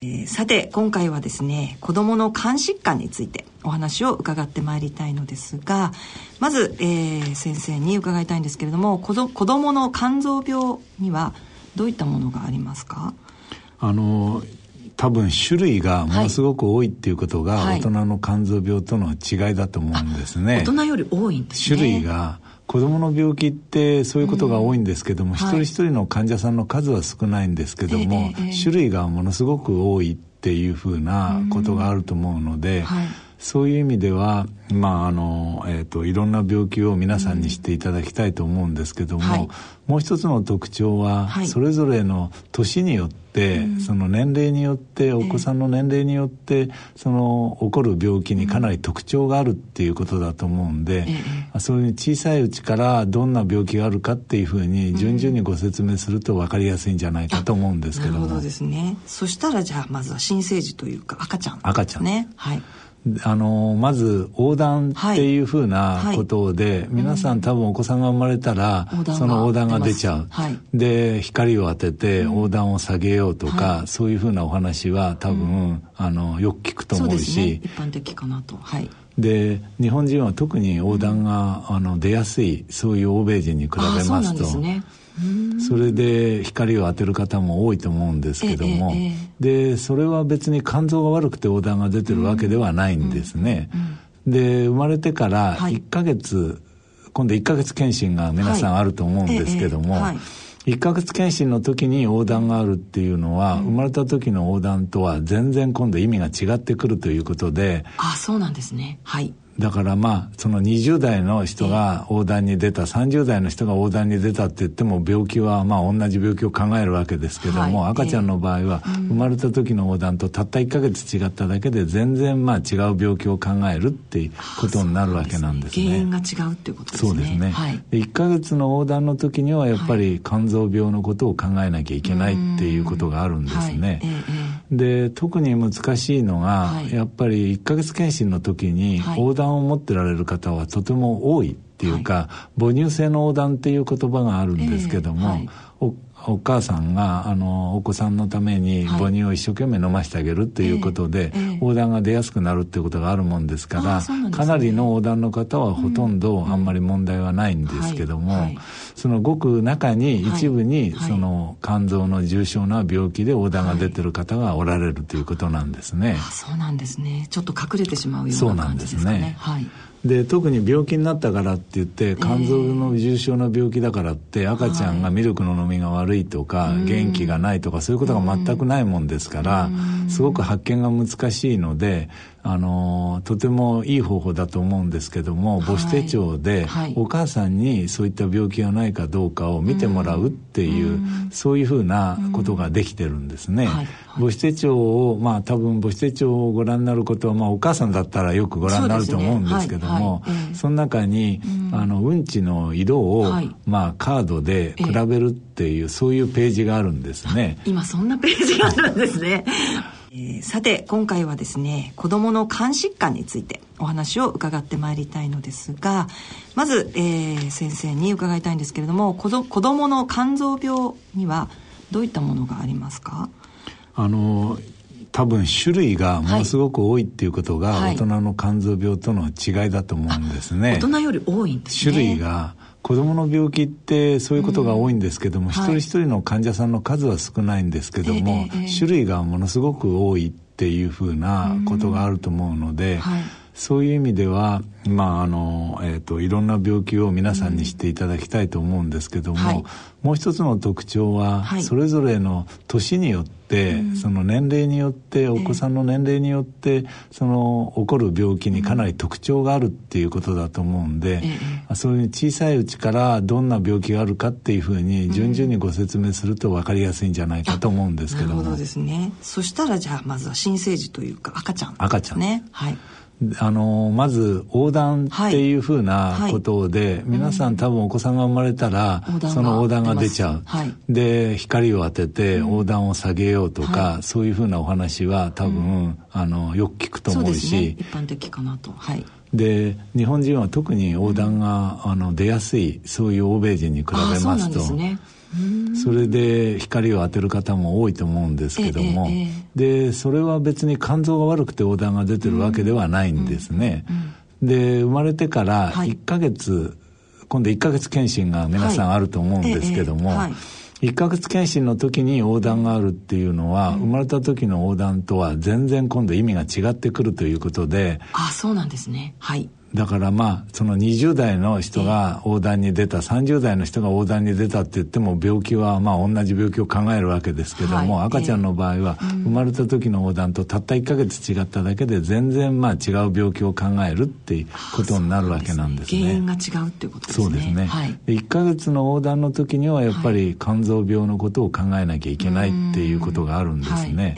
えー、さて今回はですね子どもの肝疾患についてお話を伺ってまいりたいのですがまず、えー、先生に伺いたいんですけれども子ど子どもの肝臓病にはどういったものがありますか？あの多分種類がものすごく多いっていうことが、大人の肝臓病との違いだと思うんですね。大人より多いんですね。種類が子どもの病気ってそういうことが多いんですけども、うん、一人一人の患者さんの数は少ないんですけども、はい、種類がものすごく多いっていうふうなことがあると思うので、うんはい、そういう意味では、まああのえーと、いろんな病気を皆さんに知っていただきたいと思うんですけども、はい、もう一つの特徴は、それぞれの年によって、その年齢によってお子さんの年齢によって、その起こる病気にかなり特徴があるっていうことだと思うんで、うん、そういう小さいうちからどんな病気があるかっていうふうに順々にご説明すると分かりやすいんじゃないかと思うんですけども。なるほどですね。そしたらじゃあまずは新生児というか赤ちゃん、ね、赤ちゃんね。はい。あのまず横断っていうふうなことで、はいはい、皆さん多分お子さんが生まれたら、うん、その横断が出ちゃう、はい、で光を当てて横断を下げようとか、うん、そういうふうなお話は多分、うん、あのよく聞くと思うし、ね、一般的かなと。はいで日本人は特に横断が、あの出やすいそういう欧米人に比べますと。それで光を当てる方も多いと思うんですけども、ええでそれは別に肝臓が悪くて横断が出てるわけではないんですね。で生まれてから1ヶ月、はい、今度1ヶ月検診が皆さんあると思うんですけども、はいえ1ヶ月検診の時に横断があるっていうのは、うん、生まれた時の横断とは全然今度意味が違ってくるということであそうなんですね。はいだからまあその20代の人が横断に出た、30代の人が横断に出たって言っても病気はまあ同じ病気を考えるわけですけども、はい、赤ちゃんの場合は生まれた時の横断とたった1ヶ月違っただけで全然まあ違う病気を考えるっていうことになるわけなんですね。原因が違うっていうことですね。そうですね。はい、1ヶ月の横断の時にはやっぱり肝臓病のことを考えなきゃいけないっていうことがあるんですね。で特に難しいのが、やっぱり1ヶ月検診の時に横断を持ってられる方はとても多いっていうか、はい、母乳性の横断っていう言葉があるんですけども、えーはい、お母さんがあのお子さんのために母乳を一生懸命飲ませてあげるということで、はい横断が出やすくなるっていうことがあるもんですから、ね、かなりの横断の方はほとんどあんまり問題はないんですけども、うんはい、そのごく中に一部にその肝臓の重症な病気で横断が出てる方がおられるということなんですね。あそうなんですね。ちょっと隠れてしまうような感じですかね。そうなんですね、はいで特に病気になったからって言って肝臓の重症な病気だからって赤ちゃんがミルクの飲みが悪いとか、元気がないとかそういうことが全くないもんですからすごく発見が難しいのであのとてもいい方法だと思うんですけども母子手帳でお母さんにそういった病気がないかどうかを見てもらうっていうそういうふうなことができてるんですね。母子手帳をまあ多分母子手帳をご覧になることは、まあ、お母さんだったらよくご覧になると思うんですけどもその中にあのうんちの色を、まあ、カードで比べるっていう、そういうページがあるんですね。今そんなページがあるんですね。えー、さて今回はですね子どもの肝疾患についてお話を伺ってまいりたいのですがまず、えー、先生に伺いたいんですけれども子ど子どもの肝臓病にはどういったものがありますか？あの多分種類がものすごく多いっていうことが、大人の肝臓病との違いだと思うんですね。大人より多いんですね。種類が子どもの病気ってそういうことが多いんですけども、うん、一人一人の患者さんの数は少ないんですけども、はい、種類がものすごく多いっていうふうなことがあると思うので、うん。はい、そういう意味では、まああのえーと、いろんな病気を皆さんに知っていただきたいと思うんですけども、はい、もう一つの特徴は、それぞれの年によって、その年齢によってお子さんの年齢によって、その起こる病気にかなり特徴があるっていうことだと思うんで、うん、そういう小さいうちからどんな病気があるかっていうふうに順々にご説明すると分かりやすいんじゃないかと思うんですけども。なるほどですね。そしたらじゃあまずは新生児というか赤ちゃん、ね、赤ちゃんね。はい。あのまず横断っていうふうなことで、はいはい、皆さん多分お子さんが生まれたら、うん、その横断が出ちゃう、はい、で光を当てて横断を下げようとか、そういうふうなお話は多分、うん、あのよく聞くと思うし、ね、一般的かなと。はい。で日本人は特に横断が、あの出やすいそういう欧米人に比べますと、ね、それで光を当てる方も多いと思うんですけども、でそれは別に肝臓が悪くて横断が出てるわけではないんですね。で生まれてから1ヶ月、はい、今度1ヶ月検診が皆さんあると思うんですけども、はい1ヶ月検診の時に横断があるっていうのは、生まれた時の横断とは全然今度意味が違ってくるということであそうなんですね。はいだからまあその20代の人が横断に出た30代の人が横断に出たって言っても病気はまあ同じ病気を考えるわけですけども、はい、赤ちゃんの場合は生まれた時の横断とたった1か月違っただけで全然まあ違う病気を考えるっていうことになるわけなんですね。原因が違うっていうことですね。そうですね。はい、1か月の横断の時にはやっぱり肝臓病のことを考えなきゃいけないっていうことがあるんですね。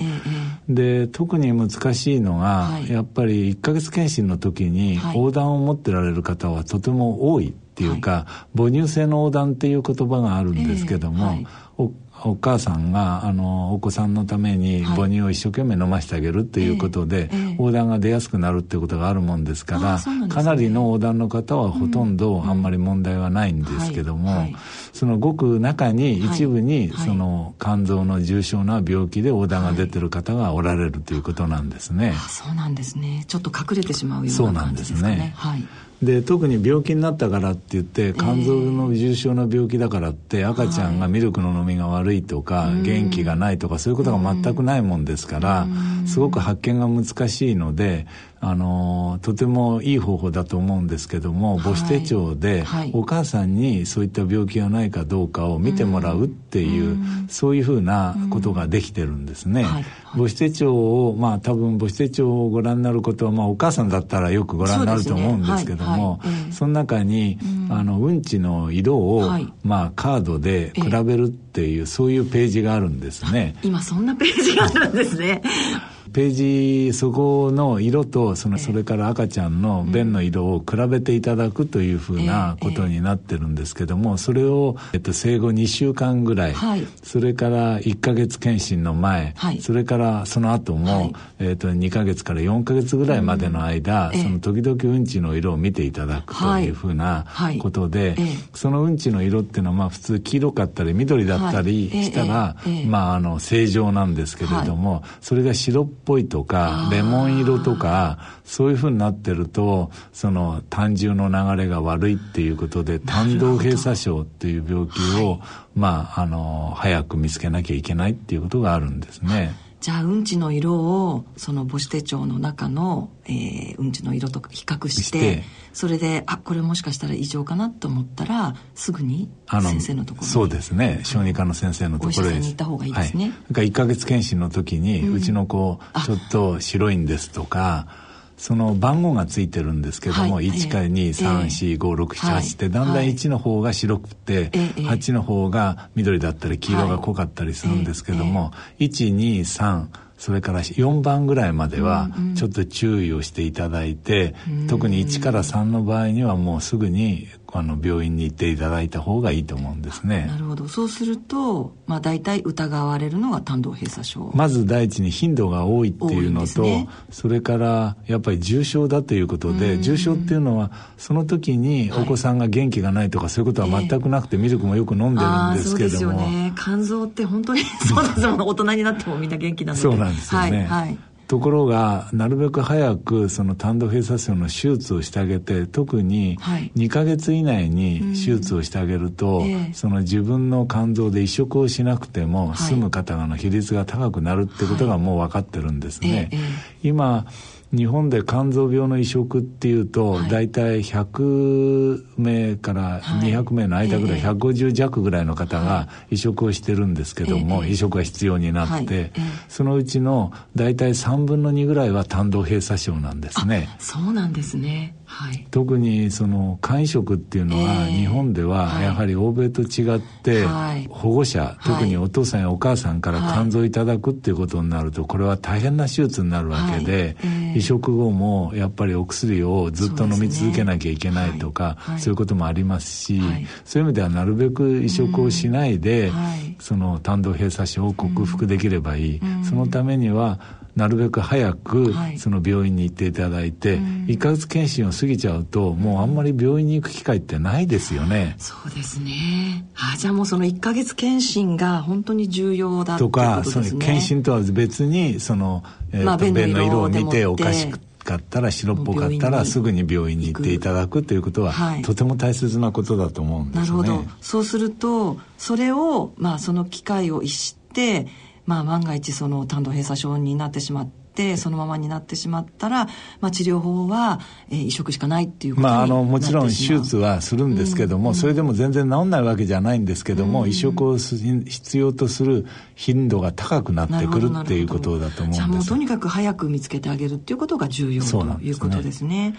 で特に難しいのが、やっぱり1か月検診の時に横断を持ってられる方はとても多いっていうか、はい、母乳性の横断っていう言葉があるんですけども、えーはい、お母さんがあのお子さんのために母乳を一生懸命飲ませてあげるっていうことで、はいえー、横断が出やすくなるっていうことがあるもんですから、ね、かなりの横断の方はほとんどあんまり問題はないんですけども、うんはいはい、そのごく中に一部に、その肝臓の重症な病気で横断が出てる方がおられるということなんですね。そうなんですね。ちょっと隠れてしまうような感じですかね。そうなんですね、はいで特に病気になったからって言って肝臓の重症な病気だからって赤ちゃんがミルクの飲みが悪いとか、元気がないとかそういうことが全くないもんですからすごく発見が難しいのであのとてもいい方法だと思うんですけども母子手帳でお母さんにそういった病気がないかどうかを見てもらうっていうそういうふうなことができてるんですね。母子手帳をまあ多分母子手帳をご覧になることはまあお母さんだったらよくご覧になると思うんですけどもその中にあのうんちの色をまあカードで比べるっていうそういうページがあるんですね。今そんなページがあるんですね。ページそこの色とそのそれから赤ちゃんの便の色を比べていただくというふうなことになってるんですけどもそれを、えっと、生後2週間ぐらい、はい、それから1か月検診の前、はい、それからその後も、はい、えっと、2か月から4か月ぐらいまでの間、うん、その時々うんちの色を見ていただくというふうなことで、そのうんちの色っていうのはまあ普通黄色かったり緑だったりしたら、まああの正常なんですけれども、それが白っぽいとかレモン色とかそういうふうになってるとその胆汁の流れが悪いっていうことで胆道閉鎖症っていう病気を、はい、まああの早く見つけなきゃいけないっていうことがあるんですね。じゃあうんちの色をその母子手帳の中の、えー、うんちの色と比較してそれであこれもしかしたら異常かなと思ったらすぐに先生のところそうですね。小児科の先生のところに行った方がいいですね、はい、1か月検診の時に、うん、うちの子ちょっと白いんですとかその番号がついてるんですけども、はい、1から2345678ってだんだん1の方が白くて、8の方が緑だったり黄色が濃かったりするんですけども、123それから4番ぐらいまではちょっと注意をしていただいて、うん。うん、特に1から3の場合にはもうすぐにあの病院に行っていただいた方がいいと思うんですね。なるほど。そうすると、まあ大体疑われるのは胆道閉鎖症。まず第一に頻度が多いっていうのと、ね、それからやっぱり重症だということで、重症っていうのはその時にお子さんが元気がないとかそういうことは全くなくて、ミルクもよく飲んでるんですけども。そうですよね。肝臓って本当にそうですもん。大人になってもみんな元気なので。そうなんですよね。はい。はいところがなるべく早くその胆道閉鎖症の手術をしてあげて特に2か月以内に手術をしてあげると、はいうんその自分の肝臓で移植をしなくても済む方の比率が高くなるってことがもう分かってるんですね。はい、今日本で肝臓病の移植っていうと、はい、大体100名から200名の間ぐらい、はい、150弱ぐらいの方が移植をしてるんですけども、移植が必要になって、そのうちの大体3分の2ぐらいは胆道閉鎖症なんですね。そうなんですね。はい、特にその肝移植っていうのは日本ではやはり欧米と違って保護者、特にお父さんやお母さんから肝臓をいただくっていうことになるとこれは大変な手術になるわけで、移植後もやっぱりお薬をずっと飲み続けなきゃいけないとかそういうこともありますし、そういう意味ではなるべく移植をしないで、その胆道閉鎖症を克服できればいい、そのためにはなるべく早くその病院に行っていただいて、はい、1か月検診を過ぎちゃうともうあんまり病院に行く機会ってないですよね。そうですね。あじゃあもうその1か月検診が本当に重要だとか、その検診とは別にその、えーまあ、便の色を見ておかしくかったら白っぽかったらすぐに病院に行っていただくということは、はい、とても大切なことだと思うんですね。なるほど。そうするとそれを、まあ、その機会を逸してまあ、万が一その胆道閉鎖症になってしまってそのままになってしまったら、まあ、治療法は、えー、移植しかないっていうことにまあ、あのもちろん手術はするんですけども、うん、それでも全然治んないわけじゃないんですけども、うん、移植を必要とする頻度が高くなってくるっていうことだと思うんです。じゃあもうとにかく早く見つけてあげるっていうことが重要ということですね。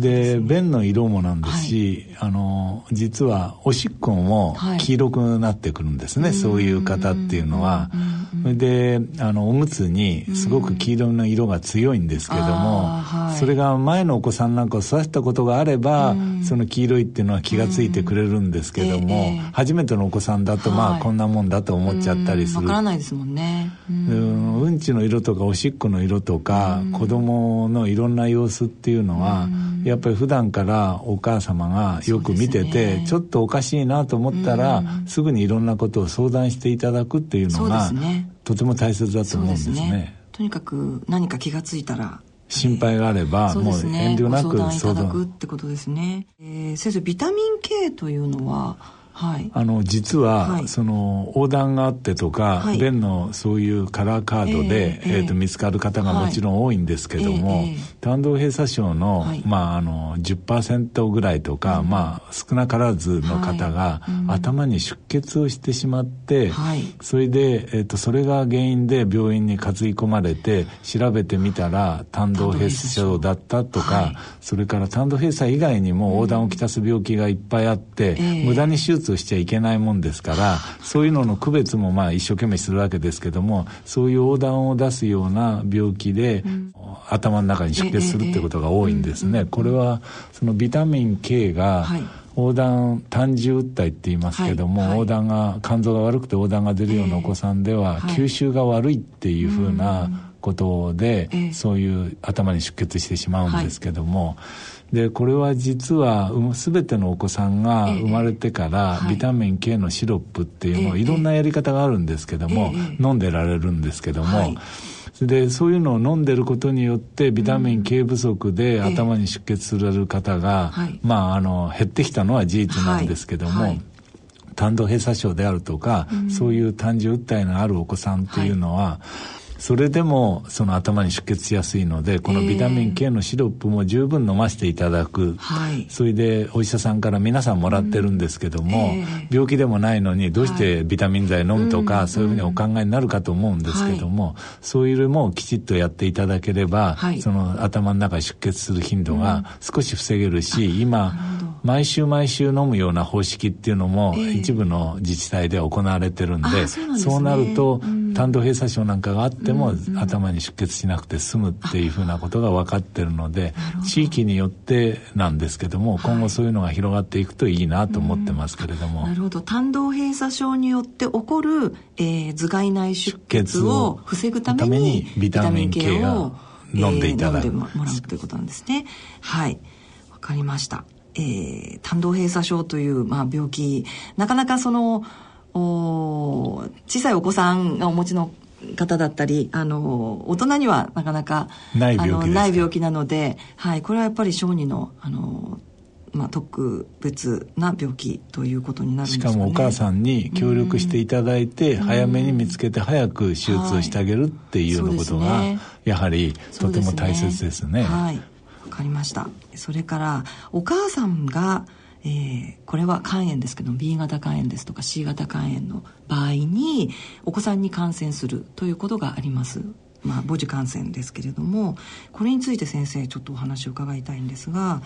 で便の色もなんですし、はい、あの実はおしっこも黄色くなってくるんですね、はい、そういう方っていうのは。それであのおむつにすごく黄色の色が強いんですけども、それが前のお子さんなんかを育てたことがあれば、その黄色いっていうのは気が付いてくれるんですけども、初めてのお子さんだとまあこんなもんだと思っちゃったりする。わからないですもんね。うん、うん。ちの色とかおしっこの色とか、子供のいろんな様子っていうのは、やっぱり普段からお母様がよく見てて、ね、ちょっとおかしいなと思ったら、すぐにいろんなことを相談していただくっていうのが、ね、とても大切だと思うんですね。とにかく何か気が付いたら心配があれば、もう遠慮なく相談いただくってことですね。えー、先生ビタミン K というのははい、あの実は、はい、その横断があってとか、はい、便のそういうカラーカードで、えー、えー、と見つかる方がもちろん多いんですけども、えー、胆道閉鎖症の,、まあ、あの10%ぐらいとか、うん、まあ、少なからずの方が、うん、頭に出血をしてしまって、それで、えーと、それが原因で病院に担ぎ込まれて調べてみたら胆道閉鎖症だったとか、それから胆道閉鎖以外にも横断をきたす病気がいっぱいあって、無駄に手術をしちゃいけないもんですからそういうのの区別もまあ一生懸命するわけですけどもそういう横断を出すような病気で、うん、頭の中に出血するってことが多いんですね。これはそのビタミン K が、はい。横断単重訴えって言いますけども、はいはい、横断が肝臓が悪くて横断が出るようなお子さんでは、えー、吸収が悪いっていうふうなことで、そういう頭に出血してしまうんですけども、でこれは実は全てのお子さんが生まれてからビタミン K のシロップっていうのをいろんなやり方があるんですけども、飲んでられるんですけども、でそういうのを飲んでることによってビタミン K 不足で頭に出血する方が、まああの減ってきたのは事実なんですけども、胆道閉鎖症であるとか、そういう単純訴えのあるお子さんっていうのは、それでもその頭に出血しやすいのでこのビタミン K のシロップも十分飲ませていただく、えー、それでお医者さんから皆さんもらってるんですけども、えー、病気でもないのにどうしてビタミン剤飲むとか、はい、そういうふうにお考えになるかと思うんですけども、はい、そういうのもきちっとやっていただければ、はい、その頭の中に出血する頻度が少し防げるし、今毎週毎週飲むような方式っていうのも一部の自治体では行われてるんで、そう、ね,、そうなると、胆道閉鎖症なんかがあっても、頭に出血しなくて済むっていうふうなことが分かってるので地域によってなんですけども今後そういうのが広がっていくといいなと思ってますけれども。なるほど。胆道閉鎖症によって起こる、えー、頭蓋内出血を防ぐためにビタミン K を飲んでいただく、えー、飲んでもらうということなんですね。はい。わかりました。えー、胆道閉鎖症という、まあ、病気。なかなかそのお小さいお子さんがお持ちの方だったりあの大人にはなかなかない病気ない病気なので、はい、これはやっぱり小児のあの、まあ、特別な病気ということになるんですか、ね、しかもお母さんに協力していただいて、早めに見つけて早く手術をしてあげるっていうようなことが、やはりとても大切ですね。はい。わかりました。それからお母さんがえー、これは肝炎ですけど B 型肝炎ですとか C 型肝炎の場合にお子さんに感染するということがあります。まあ、母子感染ですけれどもこれについて先生ちょっとお話を伺いたいんですが、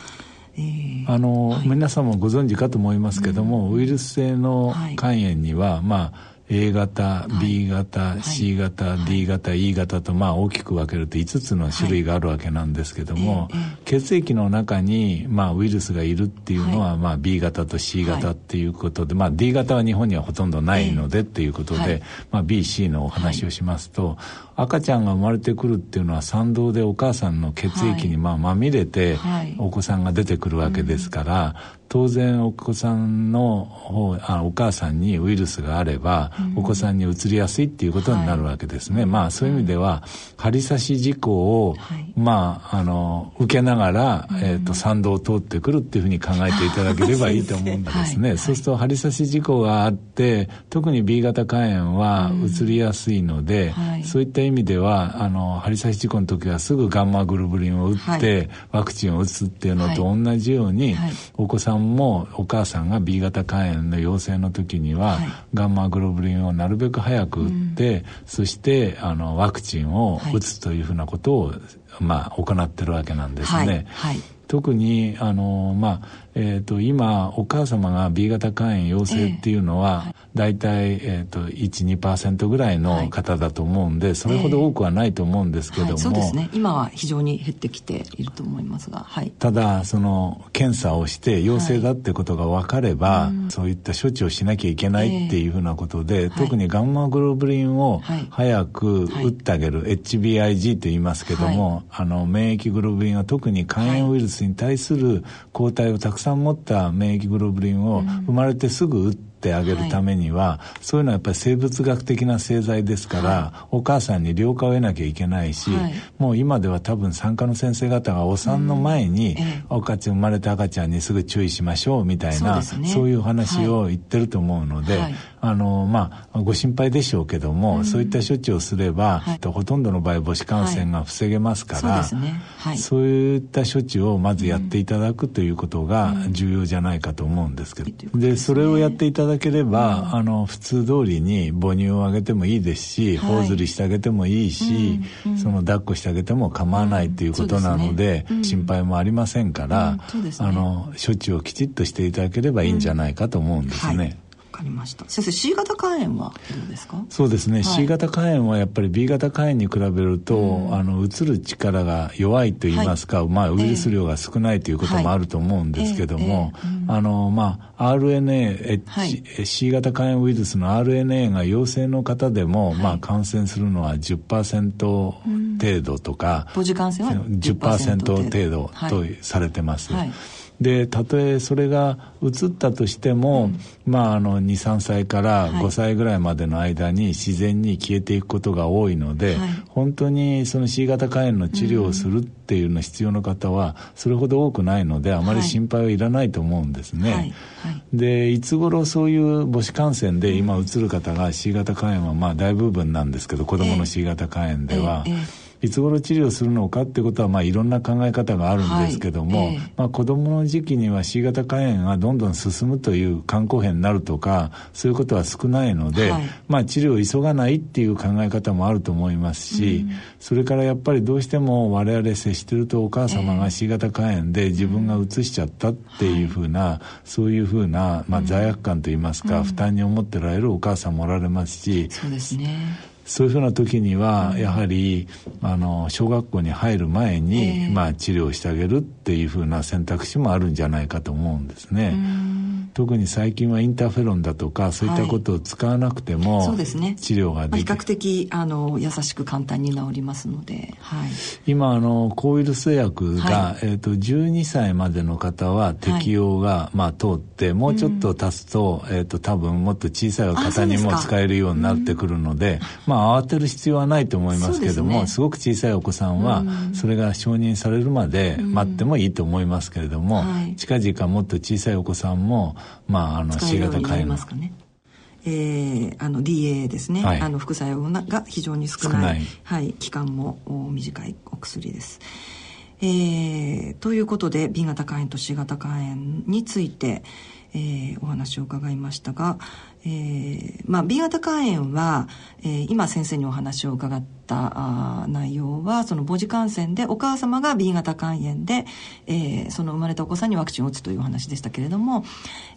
えー、あの、はい、皆さんもご存知かと思いますけども、うん、ウイルス性の肝炎には、はい、まあ A 型、B 型、C 型、D 型、E 型とまあ大きく分けると5つの種類があるわけなんですけども、血液の中にまあウイルスがいるっていうのはまあ B 型と C 型っていうことで、まあ D 型は日本にはほとんどないのでっていうことで、まあ B、C のお話をしますと、赤ちゃんが生まれてくるっていうのは産道でお母さんの血液にまあまみれてお子さんが出てくるわけですから、当然お子さんの方あお母さんにウイルスがあれば、うん、お子さんにうつりやすいっていうことになるわけですね、はい、まあそういう意味では、針刺し事故を、はい、まああの受けながら、うん、えーと、参道を通ってくるっていうふうに考えていただければいいと思うんですね。はい、そうすると針刺し事故があって特に B 型肝炎はうつりやすいので、うん、そういった意味ではあの針刺し事故の時はすぐガンマグロブリンを打って、ワクチンを打つっていうのと同じように、お子さんもお母さんが B 型肝炎の陽性の時には、はい、ガンマグロブリンをなるべく早く打って、うん、そしてあのワクチンを打つというふうなことを、まあ、行ってるわけなんですね。はい。特にあの、まあえーと、今お母様が B 型肝炎陽性っていうのは、えー、大体、えーと、12%ぐらいの方だと思うんで、はい、それほど多くはないと思うんですけども、はい、そうですね。今は非常に減ってきていると思いますが、はい、ただその検査をして陽性だってことが分かれば、はい、そういった処置をしなきゃいけないっていうふうなことで、えー、特にガンマグロブリンを早く打ってあげる、HBIG と言いますけども、あの免疫グロブリンは特に肝炎ウイルスに対する抗体をたくさん持った免疫グロブリンを生まれてすぐ打ってってあげるためには、はい、そういうのはやっぱり生物学的な製剤ですから、はい、お母さんに了解を得なきゃいけないし、はい、もう今では多分産科の先生方がお産の前に、うん、赤ちゃん生まれた赤ちゃんにすぐ注意しましょうみたいなそう、ね,、いう話を言ってると思うので、あのまあご心配でしょうけども、うん、そういった処置をすれば、ほとんどの場合母子感染が防げますから、そう、ね、そういった処置をまずやっていただくということが重要じゃないかと思うんですけど、うん、でそれをやっていただければ、うん、あの普通通りに母乳をあげてもいいですし、はい、頬ずりしてあげてもいいし、うんうん、その抱っこしてあげても構わないということなので、ね、心配もありませんから、ね、あの処置をきちっとしていただければいいんじゃないかと思うんですね。はいかりました。先生 C 型肝炎はどうですか？そうですね、はい、C 型肝炎はやっぱり B 型肝炎に比べると、うん、あのうつる力が弱いと言いますか、はい、まあ、ウイルス量が少ないということもあると思うんですけども、あのまあ RNA、はい、C 型肝炎ウイルスの RNA が陽性の方でも、まあ、感染するのは10%程度とか、母子感染は 10%, 10%程度。とされてます。はいでたとえそれが移ったとしても、うん、まああの23歳から5歳ぐらいまでの間に自然に消えていくことが多いので、はい、本当にその C 型肝炎の治療をするっていうの必要な方はそれほど多くないのであまり心配はいらないと思うんですね。はい。はい、でいつ頃そういう母子感染で今移る方が C 型肝炎はまあ大部分なんですけど子どもの C 型肝炎では。えーえ。ーいつ頃治療するのかってことは、まあ、いろんな考え方があるんですけども、はいえー、まあ、子供の時期には C 型肝炎がどんどん進むという肝硬変になるとかそういうことは少ないので、はい、まあ、治療を急がないっていう考え方もあると思いますし、うん、それからやっぱりどうしても我々接してるとお母様が C 型肝炎で自分がうつしちゃったっていうふうな、はい、そういうふうな、まあ、罪悪感といいますか、うん、負担に思ってられるお母さんもおられますし、そうですねそういうふうな時にはやはりあの小学校に入る前に、まあ、治療してあげるっていうふうな選択肢もあるんじゃないかと思うんですね。特に最近はインターフェロンだとかそういったことを使わなくても、はい、そうですね、治療ができる、比較的あの優しく簡単に治りますので、はい、今あの抗ウイルス薬が、はい、えーと、12歳までの方は適用が、まあ、通ってもうちょっと経つと,、えーと、多分もっと小さい方にも使えるようになってくるのでまあ慌てる必要はないと思いますけどもす、ね,、ごく小さいお子さんはそれが承認されるまで待ってもいいと思いますけれども、近々もっと小さいお子さんもまあ、あの C 型肝炎ますかね。えー、あの DA ですね、はい、あの副作用が非常に少ないはい、期間も短いお薬です。えー、ということで B 型肝炎と C 型肝炎について、えー、お話を伺いましたが、えーまあ、B 型肝炎は、えー、今先生にお話を伺ったあ内容はその母子感染でお母様が B 型肝炎で、えー、その生まれたお子さんにワクチンを打つというお話でしたけれども、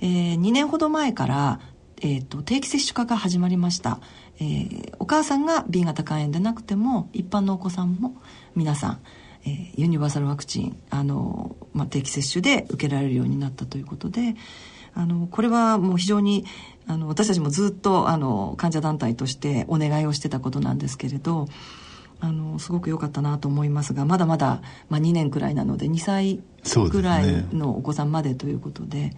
えー、2年ほど前からえーと、定期接種化が始まりました、えー、お母さんが B 型肝炎でなくても一般のお子さんも皆さん、えー、ユニバーサルワクチンあの、まあ、定期接種で受けられるようになったということであのこれはもう非常にあの私たちもずっとあの患者団体としてお願いをしてたことなんですけれどあのすごく良かったなと思いますがまだまだ、まあ、2年くらいなので2歳くらいのお子さんまでということで。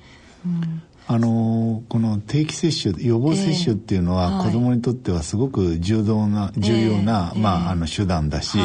うんあのこの定期接種予防接種っていうのは、子どもにとってはすごく重要な重要な、まあ、あの手段だし、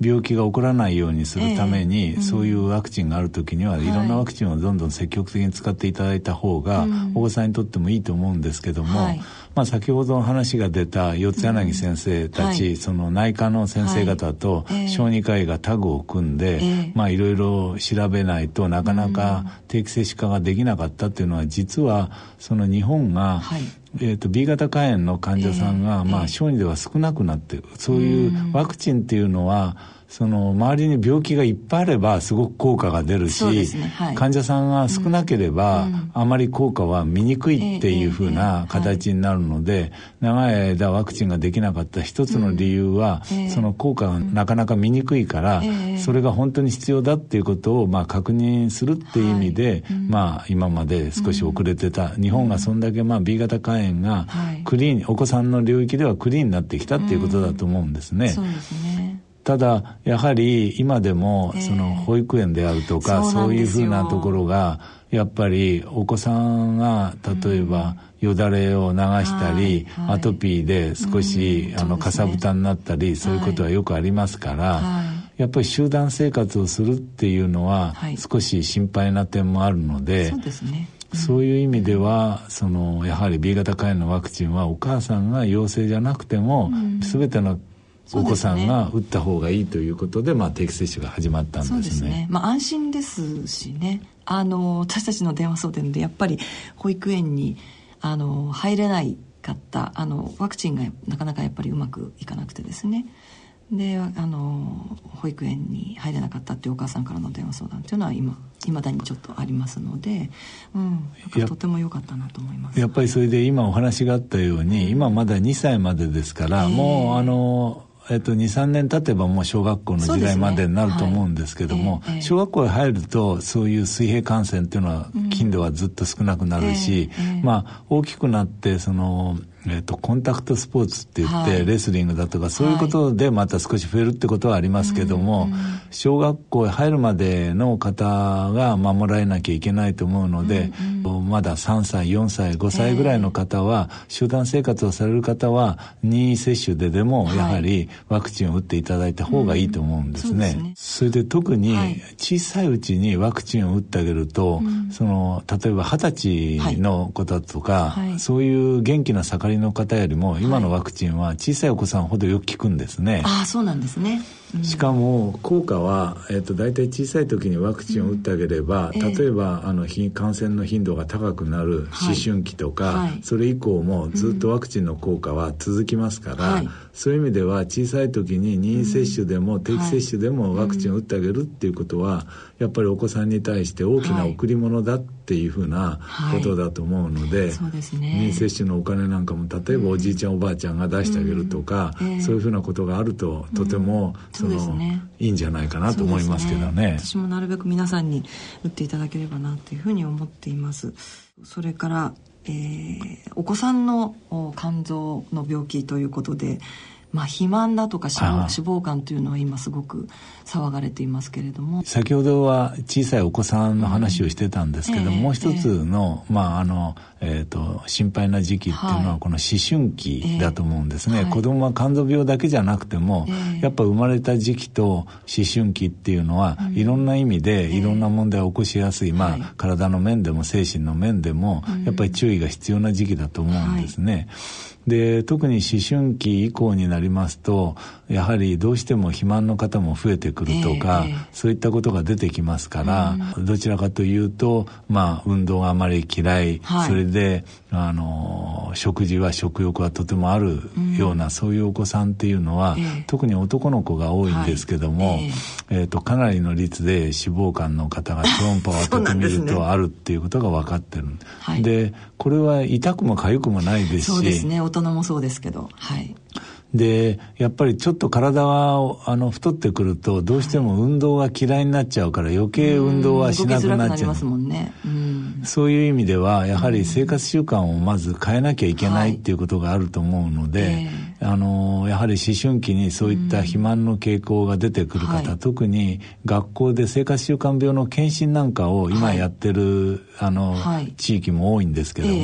病気が起こらないようにするために、そういうワクチンがある時には、いろんなワクチンをどんどん積極的に使っていただいた方が、お子さんにとってもいいと思うんですけども、まあ、先ほどの話が出た四谷柳先生たち、うんはい、その内科の先生方と小児科医がタグを組んで、いろいろ調べないとなかなか定期接種化ができなかったっていうのは実はその日本が、はい。えーと、B 型肝炎の患者さんが、えー、まあ、小児では少なくなってる。そういうワクチンっていうのは、その周りに病気がいっぱいあればすごく効果が出るし、ね。はい、患者さんが少なければ、あまり効果は見にくいっていうふうな形になるので、長い間ワクチンができなかった一つの理由は、その効果がなかなか見にくいから、それが本当に必要だっていうことをまあ確認するっていう意味で、まあ今まで少し遅れてた、日本がそんだけまあ B 型肝炎がクリーン、お子さんの領域ではクリーンになってきたっていうことだと思うんですね。そうですねただやはり今でもその保育園であるとか、そういうふうなところがやっぱりお子さんが例えばよだれを流したり、アトピーで少し、あのかさぶたになったり、そういうことはよくありますから、やっぱり集団生活をするっていうのは少し心配な点もあるので、そうですね。そういう意味ではそのやはり B 型肝炎のワクチンはお母さんが陽性じゃなくても、全てのお子さんが打った方がいいということで、まあ、定期接種が始まったんですね。そうですね。まあ、安心ですしね。あの、私たちの電話相談で、やっぱり保育園に、あの、入れないかった、あの、ワクチンがなかなかやっぱりうまくいかなくてですね。で、あの、保育園に入れなかったっていうお母さんからの電話相談っていうのは今、いまだにちょっとありますので、うん、とても良かったなと思います。やっぱりそれで今お話があったように、今まだ2歳までですから、もうあの、えっと、23年経てばもう小学校の時代までになると思うんですけども、ね。はい。えー、小学校へ入るとそういう水平感染っていうのは頻度はずっと少なくなるし、うんえーえ。ー、まあ大きくなってそのえーと、コンタクトスポーツって言って、はい、レスリングだとかそういうことでまた少し増えるってことはありますけども、はい、小学校へ入るまでの方が守られなきゃいけないと思うので、うんうん、まだ3歳4歳5歳ぐらいの方は、えー、集団生活をされる方は任意接種ででもやはりワクチンを打っていただいた方がいいと思うんですね。はいうん、そね。それで特に小さいうちにワクチンを打ってあげると、その例えば二十歳の子だとか、そういう元気な盛りりの方よりも今のワクチンは小さいお子さんほどよく効くんですね。ああそうなんですね。しかも効果は、えーと、大体小さい時にワクチンを打ってあげれば、うん、例えばあの感染の頻度が高くなる思春期とか、はい、それ以降もずっとワクチンの効果は続きますから、うん、そういう意味では小さい時に任意接種でも定期接種でもワクチンを打ってあげるっていうことは、やっぱりお子さんに対して大きな贈り物だっていうふうなことだと思うので,、任意接種のお金なんかも例えばおじいちゃんおばあちゃんが出してあげるとか、そういうふうなことがあるととても、その、ね、いいんじゃないかなと思いますけどね、ね、私もなるべく皆さんに打っていただければなというふうに思っています。それからえー、お子さんの肝臓の病気ということでまあ、肥満だとか脂肪肝というのは今すごく騒がれていますけれども。先ほどは小さいお子さんの話をしてたんですけど、うんえー、もう一つの,、まああのえーと、心配な時期っていうのはこの思春期だと思うんですね、えー、子供は肝臓病だけじゃなくても、えー、やっぱ生まれた時期と思春期っていうのは、うん、いろんな意味でいろんな問題を起こしやすい、まあ、体の面でも精神の面でも、やっぱり注意が必要な時期だと思うんですね。で特に思春期以降になりますとやはりどうしても肥満の方も増えてくるとか、えー、そういったことが出てきますから、うん、どちらかというとまあ運動があまり嫌い、はい、それであの食事は食欲はとてもあるような、うん、そういうお子さんっていうのは、えー、特に男の子が多いんですけども、はい。えーえーと、かなりの率で脂肪肝の方が超音波を当ててみるとあるっていうことが分かってるで、ねこれは痛くも痒くもないですしそうですね。大人もそうですけど。はいでやっぱりちょっと体はあの太ってくるとどうしても運動が嫌いになっちゃうから余計運動はしなくなっちゃう、そういう意味ではやはり生活習慣をまず変えなきゃいけないっていうことがあると思うので、はいあのやはり思春期にそういった肥満の傾向が出てくる方、はい、特に学校で生活習慣病の検診なんかを今やってる、あの、地域も多いんですけども、え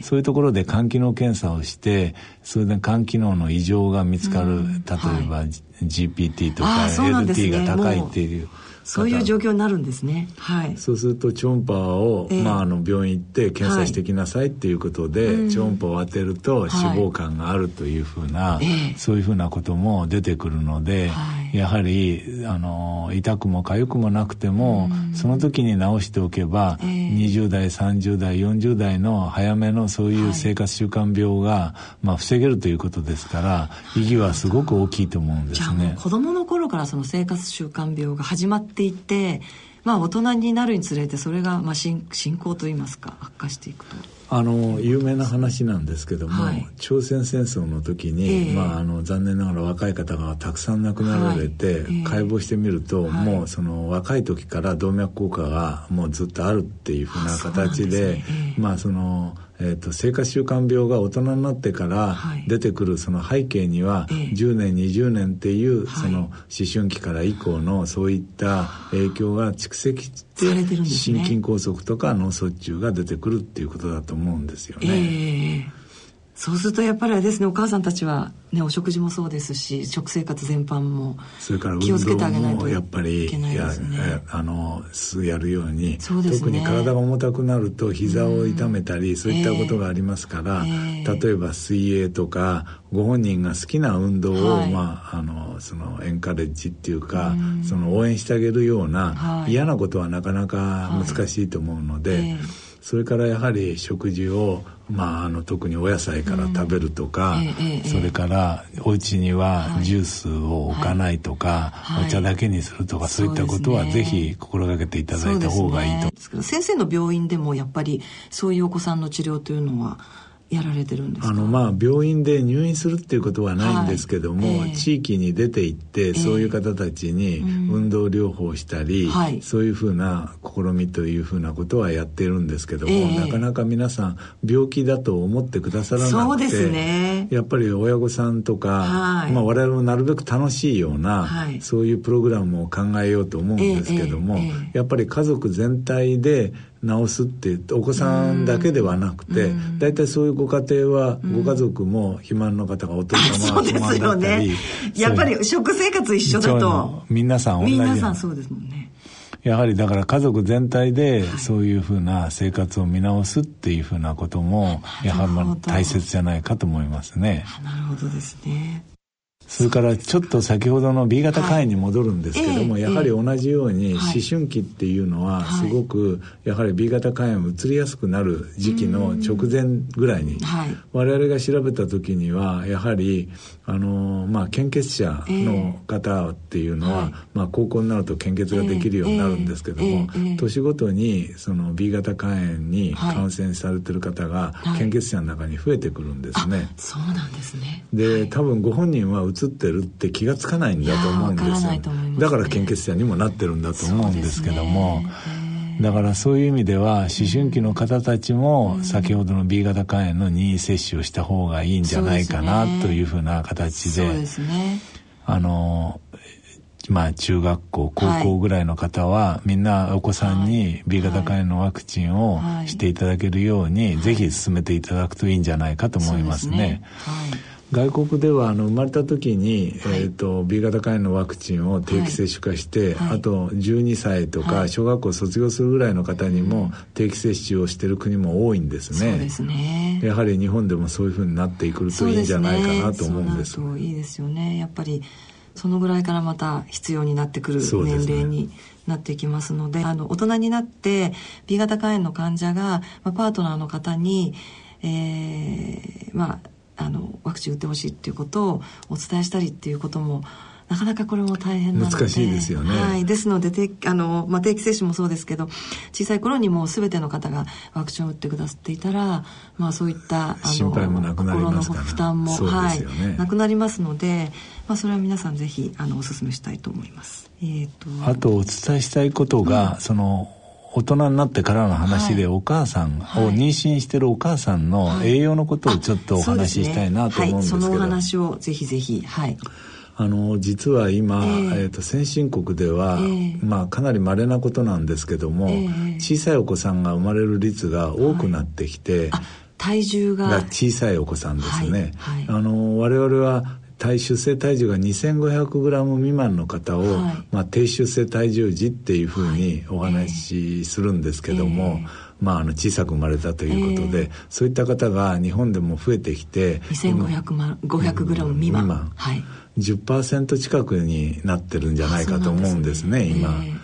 ー、そういうところで肝機能検査をしてそれで肝機能の異常が見つかる、例えば GPT とか LT が高いっていう。そういう状況になるんですね。はい。そうすると超音波を、えー、まああの病院行って検査してきなさいっていうことで、はい、超音波を当てると脂肪肝があるというふうな、はい、そういうふうなことも出てくるので、はい、やはりあの痛くも痒くもなくても、その時に治しておけば、えー、20代30代40代の早めのそういう生活習慣病が、まあ防げるということですから意義はすごく大きいと思うんですね。子供の頃からその生活習慣病が始まっていってまあ大人になるにつれてそれがまあ進進行といいますか悪化していくと。あの有名な話なんですけども、はい、朝鮮戦争の時に、えー、まあ、あの残念ながら若い方がたくさん亡くなられて、はいえ。ー、解剖してみると、はい、もうその若い時から動脈硬化がもうずっとあるっていうふうな形で、ね。えー、まあそのえーと、生活習慣病が大人になってから出てくるその背景には、10年20年っていうその思春期から以降のそういった影響が蓄積して心筋梗塞とか脳卒中が出てくるっていうことだと思うんですよね。えーそうするとやっぱりあれですねお母さんたちは、ね、お食事もそうですし食生活全般も気をつけてあげないといけないですね。あのやるように、ね、特に体が重たくなると膝を痛めたり、そういったことがありますから、えー、例えば水泳とかご本人が好きな運動を、はい、まあ、あのそのエンカレッジっていうか、うその応援してあげるような、はい、嫌なことはなかなか難しいと思うので。はいえ。ーそれからやはり食事を、まあ、あの特にお野菜から食べるとか、それからお家にはジュースを置かないとか、はい、お茶だけにするとか、はい、そういったことはぜひ心がけていただいた方がいいと、ね、先生の病院でもやっぱりそういうお子さんの治療というのはやられてるんですあのまあ病院で入院するっていうことはないんですけども、はい。えー、地域に出て行って、えー、そういう方たちに運動療法したり、うん、そういうふうな試みというふうなことはやっているんですけども、えー、なかなか皆さん病気だと思ってくださらなくてそうですね。やっぱり親御さんとか、はい、まあ、我々もなるべく楽しいような、はい、そういうプログラムを考えようと思うんですけども、やっぱり家族全体で治すってお子さんだけではなくて大体そういうご家庭はご家族も肥満の方がお父様が肥満だったり、ね、やっぱり食生活一緒だと。皆さん同じ皆さんそうですもんね。やはりだから家族全体でそういうふうな生活を見直すっていうふうなこともやはり大切じゃないかと思いますね。なるほどですね。それからちょっと先ほどの B 型肝炎に戻るんですけども、はい、やはり同じように思春期っていうのはすごくやはり B 型肝炎移りやすくなる時期の直前ぐらいに、我々が調べた時にはやはりあの、まあ、献血者の方っていうのは、まあ、高校になると献血ができるようになるんですけども、年ごとにその B 型肝炎に感染されてる方が献血者の中に増えてくるんですね。そうなんですね。で多分ご本人は移ってるって気が付かないんだと思うんですよ、ね、だから献血者にもなってるんだと思うんですけども、だからそういう意味では思春期の方たちも先ほどの B 型肝炎の任意接種をした方がいいんじゃないかなというふうな形で、あのまあ中学校高校ぐらいの方は、みんなお子さんに B 型肝炎のワクチンをしていただけるように、ぜひ進めていただくといいんじゃないかと思いますね。はい外国ではあの生まれた時に、はい、えーと、B 型肝炎のワクチンを定期接種化して、はい、あと12歳とか小学校卒業するぐらいの方にも定期接種をしてる国も多いんですね。そうですね。やはり日本でもそういうふうになっていくといいんじゃないかなと思うんです。そう、ね、いいですよね。やっぱりそのぐらいからまた必要になってくる年齢になっていきますので、ね、あの大人になって B 型肝炎の患者が、まあ、パートナーの方に、えー、まああのワクチン打ってほしいっていうことをお伝えしたりっていうこともなかなかこれも大変なので。難しいですよね、はい、ですのであの、まあ、定期接種もそうですけど小さい頃にもう全ての方がワクチンを打ってくださっていたら、まあ、そういったあの心配もなくなりますから、心の負担も、ね、はい、なくなりますので、まあ、それは皆さんぜひあのお勧めしたいと思います。えーと、あとお伝えしたいことが、うん、その大人になってからの話で、お母さんを妊娠してるお母さんの栄養のことをちょっとお話ししたいなと思うんですけど、はい、そのお話をぜひぜひ。はい。あの実は今、えー、えーと先進国では、えー、まあ、かなり稀なことなんですけども、えー、小さいお子さんが生まれる率が多くなってきて、はい、体重が小さいお子さんですね、はい。はい、あの我々は体出生体重が 2500g 未満の方を、はい、まあ、低出生体重児っていうふうにお話しするんですけども、はいえ。ー、まあ、あの小さく生まれたということで、えー、そういった方が日本でも増えてきて 2500g 未満、満。はい、10%近くになってるんじゃないかと思うんですね、ね、今。えー、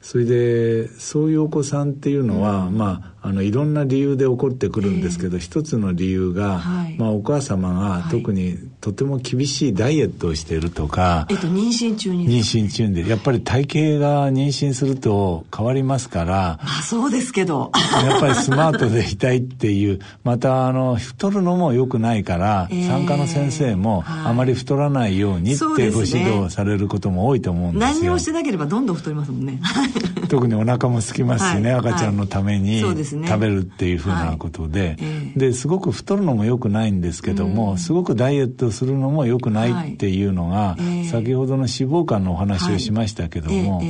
それでそういうお子さんっていうのは、うん、まああのいろんな理由で起こってくるんですけど、えー、一つの理由が、はい、まあ、お母様が特にとても厳しいダイエットをしているとか、えっと、妊娠中に妊娠中でやっぱり体型が妊娠すると変わりますからあそうですけど。やっぱりスマートでいたいっていうまたあの太るのも良くないから、えー、産科の先生もあまり太らないようにってご指導されることも多いと思うんですよ、ね、何をしてなければどんどん太りますもんね。特にお腹も空きますしね、はい、赤ちゃんのために、はい、食べるっていうふうなことで、はい、ですごく太るのも良くないんですけども、うん、すごくダイエットするのも良くないっていうのが、先ほどの脂肪肝のお話をしましたけども、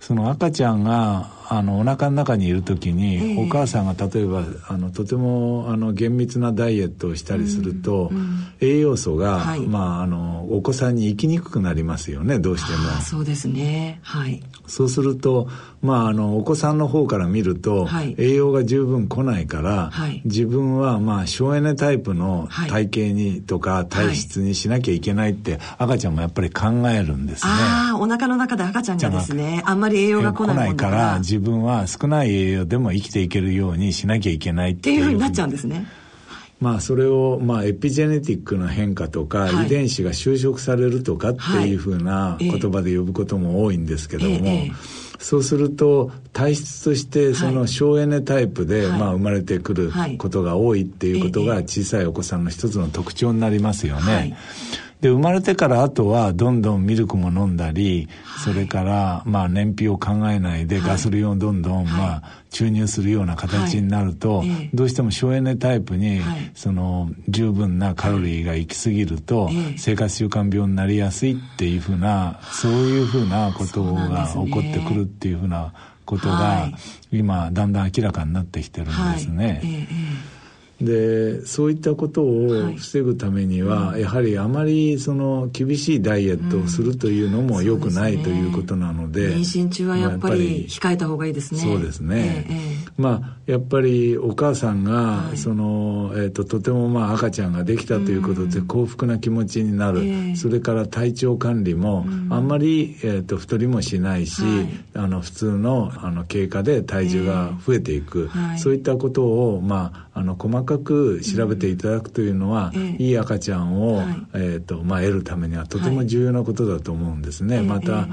その赤ちゃんがあのお腹の中にいる時に、お母さんが例えばあのとてもあの厳密なダイエットをしたりすると、栄養素が、はい、まあ、あのお子さんに行きにくくなりますよねどうしても。そうですね。はい。そうすると、まあ、あのお子さんの方から見ると、はい、栄養が十分来ないから、はい、自分は、まあ、省エネタイプの体型にとか体質にしなきゃいけないって赤ちゃんもやっぱり考えるんですね。ああお腹の中で赤ちゃんがですねあんまり栄養が。来ないから自分は少ない栄養でも生きていけるようにしなきゃいけないっていうふうに。なっちゃうんですね。まあそれをまあエピジェネティックの変化とか、遺伝子が修飾されるとかっていうふうな言葉で呼ぶことも多いんですけども、そうすると体質としてその省エネタイプで、まあ生まれてくることが多いっていうことが小さいお子さんの一つの特徴になりますよね。で生まれてからあとはどんどんミルクも飲んだり、はい、それからまあ燃費を考えないでガソリンをどんどんまあ注入するような形になると、どうしても省エネタイプにその十分なカロリーが行き過ぎると生活習慣病になりやすいっていうふうなそういうふうなことが起こってくるっていうふうなことが今だんだん明らかになってきてるんですね。でそういったことを防ぐためには、はい、やはりあまりその厳しいダイエットをするというのも良くないということなので,、妊娠中はやっぱり控えた方がいいですね。そうですね、えー、まあやっぱりお母さんが、その、えーと、とてもまあ赤ちゃんができたということで幸福な気持ちになる、えー、それから体調管理もあんまり、えーと、太りもしないし、はい、あの普通のあの経過で体重が増えていく、そういったことをまああの細かく調べていただくというのは、うん、いい赤ちゃんを、はい、えーとまあ、得るためにはとても重要なことだと思うんですね。はい、また、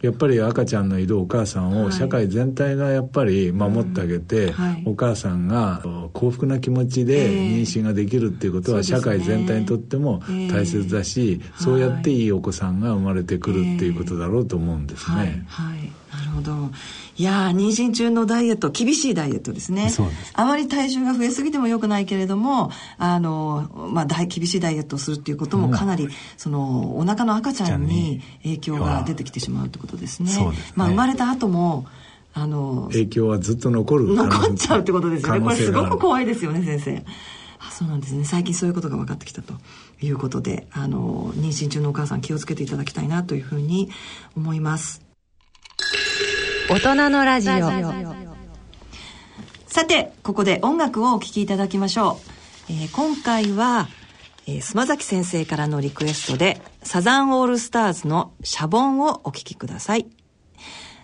やっぱり赤ちゃんのいるお母さんを社会全体がやっぱり守ってあげて、はい、お母さんが幸福な気持ちで妊娠ができるっていうことは社会全体にとっても大切だし、そうやってい。いお子さんが生まれてくるっていうことだろうと思うんですね。はい、なるほど。いや妊娠中のダイエット厳しいダイエットですね。そうです。あまり体重が増えすぎてもよくないけれどもあの、まあ、大厳しいダイエットをするっていうこともかなり、うん、そのお腹の赤ちゃんに影響が出てきてしまうってことですね。そうですね。まあ、生まれた後もあの影響はずっと残る。残っちゃうってことですよね。これすごく怖いですよね先生。あそうなんですね。最近そういうことが分かってきたと。いうことであの妊娠中のお母さん気をつけていただきたいなというふうに思います大人のラジオ。さてここで音楽をお聴きいただきましょう、えー、今回は、えー、妻崎先生からのリクエストでサザンオールスターズのシャボンをお聴きください。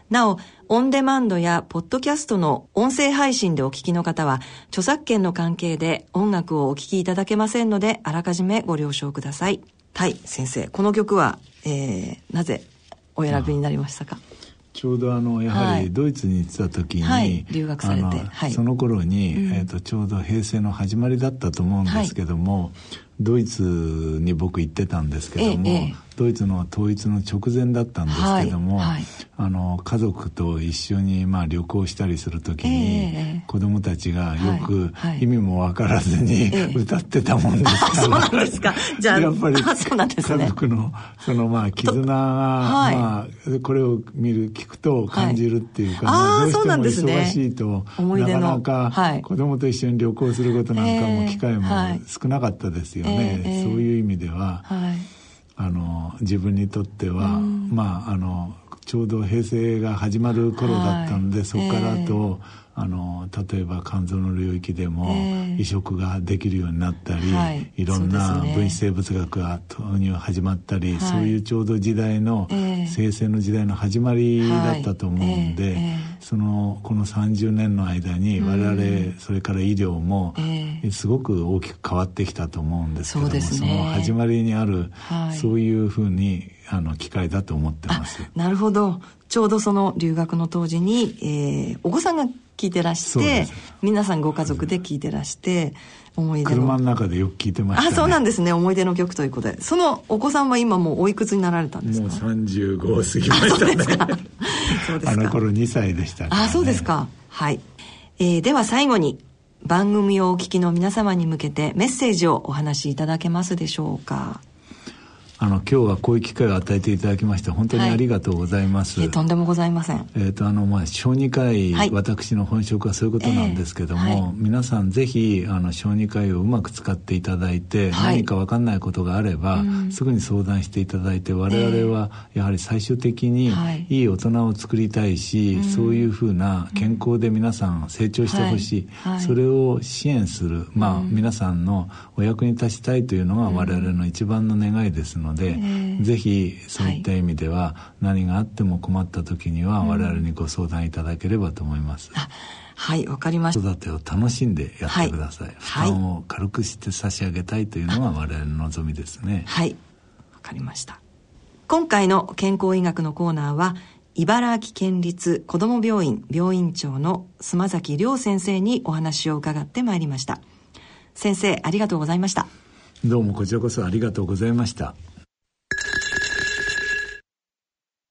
なおオンデマンドやポッドキャストの音声配信でお聞きの方は著作権の関係で音楽をお聴きいただけませんのであらかじめご了承ください。はい先生この曲は、えー、なぜお選びになりましたか？ちょうどあのやはりドイツに行ってた時に、はい、留学されて、はい、その頃に、うん、えーと、ちょうど平成の始まりだったと思うんですけども、はい、ドイツに僕行ってたんですけども、ええ、ドイツの統一の直前だったんですけども、はいはい、あの家族と一緒にまあ旅行したりする時に、えー、子供たちがよく意味も分からずに、歌ってたもんですから、そうなんですか。じゃあやっぱり家族のそのまあ絆が、まあ、これを見る聞くと感じるっていうか、まあ、どうしても忙しいと、なかなか子供と一緒に旅行することなんかも機会も少なかったですよね、そういう意味では。はいあの自分にとっては、まああのちょうど平成が始まる頃だったんで、はい、そこからと、えーあの例えば肝臓の領域でも移植ができるようになったり、はい、いろんな分子生物学が投入始まったり、はい、そういうちょうど時代の、生成の時代の始まりだったと思うんで、そのこの30年の間に我々、それから医療も、すごく大きく変わってきたと思うんですけども、ね、その始まりにある、はい、そういうふうにあの機会だと思ってます。なるほど。ちょうどその留学の当時に、えー、お子さんが聞いてらして皆さんご家族で聞いてらして思い出の。車の中でよく聞いてました、ね、あそうなんですね。思い出の曲ということで。そのお子さんは今もうおいくつになられたんですか？もう35過ぎましたね。そうですか。あの頃2歳でした、ね、あそうですか。はい、えー、では最後に番組をお聞きの皆様に向けてメッセージをお話しいただけますでしょうか？あの今日はこういう機会を与えていただきまして本当にありがとうございます。はい、とんでもございません。えっ、ー、とあのまあ小児科医、はい、私の本職はそういうことなんですけども、えーはい、皆さんぜひあの小児科医をうまく使っていただいて、何か分かんないことがあれば、すぐに相談していただいて我々はやはり最終的にい。い大人を作りたいし、そういうふうな健康で皆さん成長してほしい、それを支援するまあ、皆さんのお役に立ちたいというのが我々の一番の願いですので。ので、えー、ぜひそういった意味では、何があっても困った時には我々にご相談いただければと思います。はいわかりました。子育てを楽しんでやってください、はい、負担を軽くして差し上げたいというのが我々の望みですね。はい。わかりました。今回の健康医学のコーナーは茨城県立子ども病院病院長の須崎亮先生にお話を伺ってまいりました。先生ありがとうございました。どうもこちらこそありがとうございました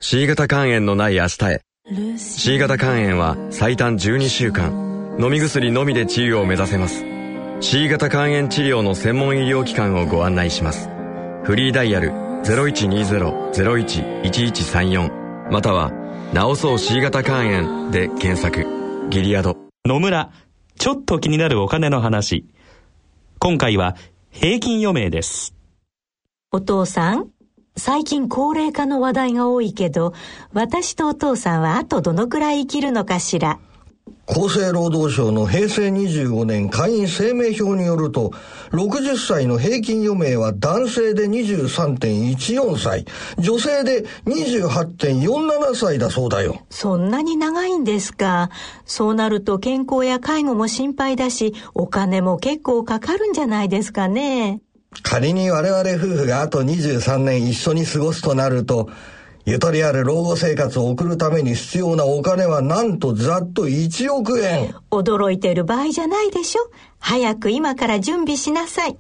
C 型肝炎のない明日へ。C 型肝炎は最短12週間。飲み薬のみで治癒を目指せます。C 型肝炎治療の専門医療機関をご案内します。フリーダイヤル0120-01-1134または「治そう C 型肝炎」で検索。ギリアド。野村ちょっと気になるお金の話。今回は平均余命です。お父さん最近高齢化の話題が多いけど、私とお父さんはあとどのくらい生きるのかしら？厚生労働省の平成25年会員生命表によると、60歳の平均余命は男性で23.14歳、女性で28.47歳だそうだよ。そんなに長いんですか？そうなると健康や介護も心配だし、お金も結構かかるんじゃないですかね。仮に我々夫婦があと23年一緒に過ごすとなると、ゆとりある老後生活を送るために必要なお金はなんとざっと1億円。驚いてる場合じゃないでしょ？早く今から準備しなさい。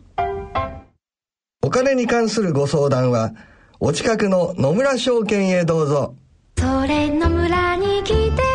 お金に関するご相談は、お近くの野村証券へどうぞ。それ野村に来て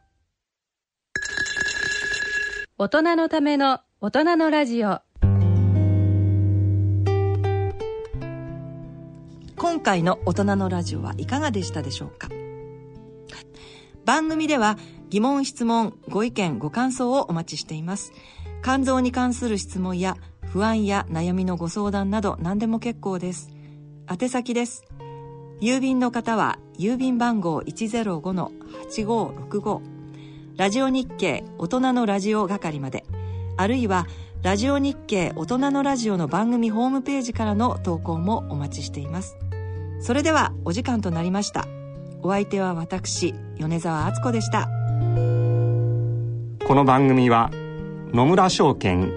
大人のための大人のラジオ。今回の大人のラジオはいかがでしたでしょうか？番組では疑問質問ご意見ご感想をお待ちしています。肝臓に関する質問や不安や悩みのご相談など何でも結構です。宛先です。郵便の方は郵便番号105-8565ラジオ日経大人のラジオ係まで。あるいはラジオ日経大人のラジオの番組ホームページからの投稿もお待ちしています。それではお時間となりました。お相手は私米沢敦子でした。この番組は野村証券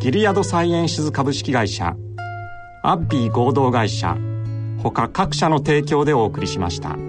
ギリアドサイエンシズ株式会社アッビー合同会社他各社の提供でお送りしました。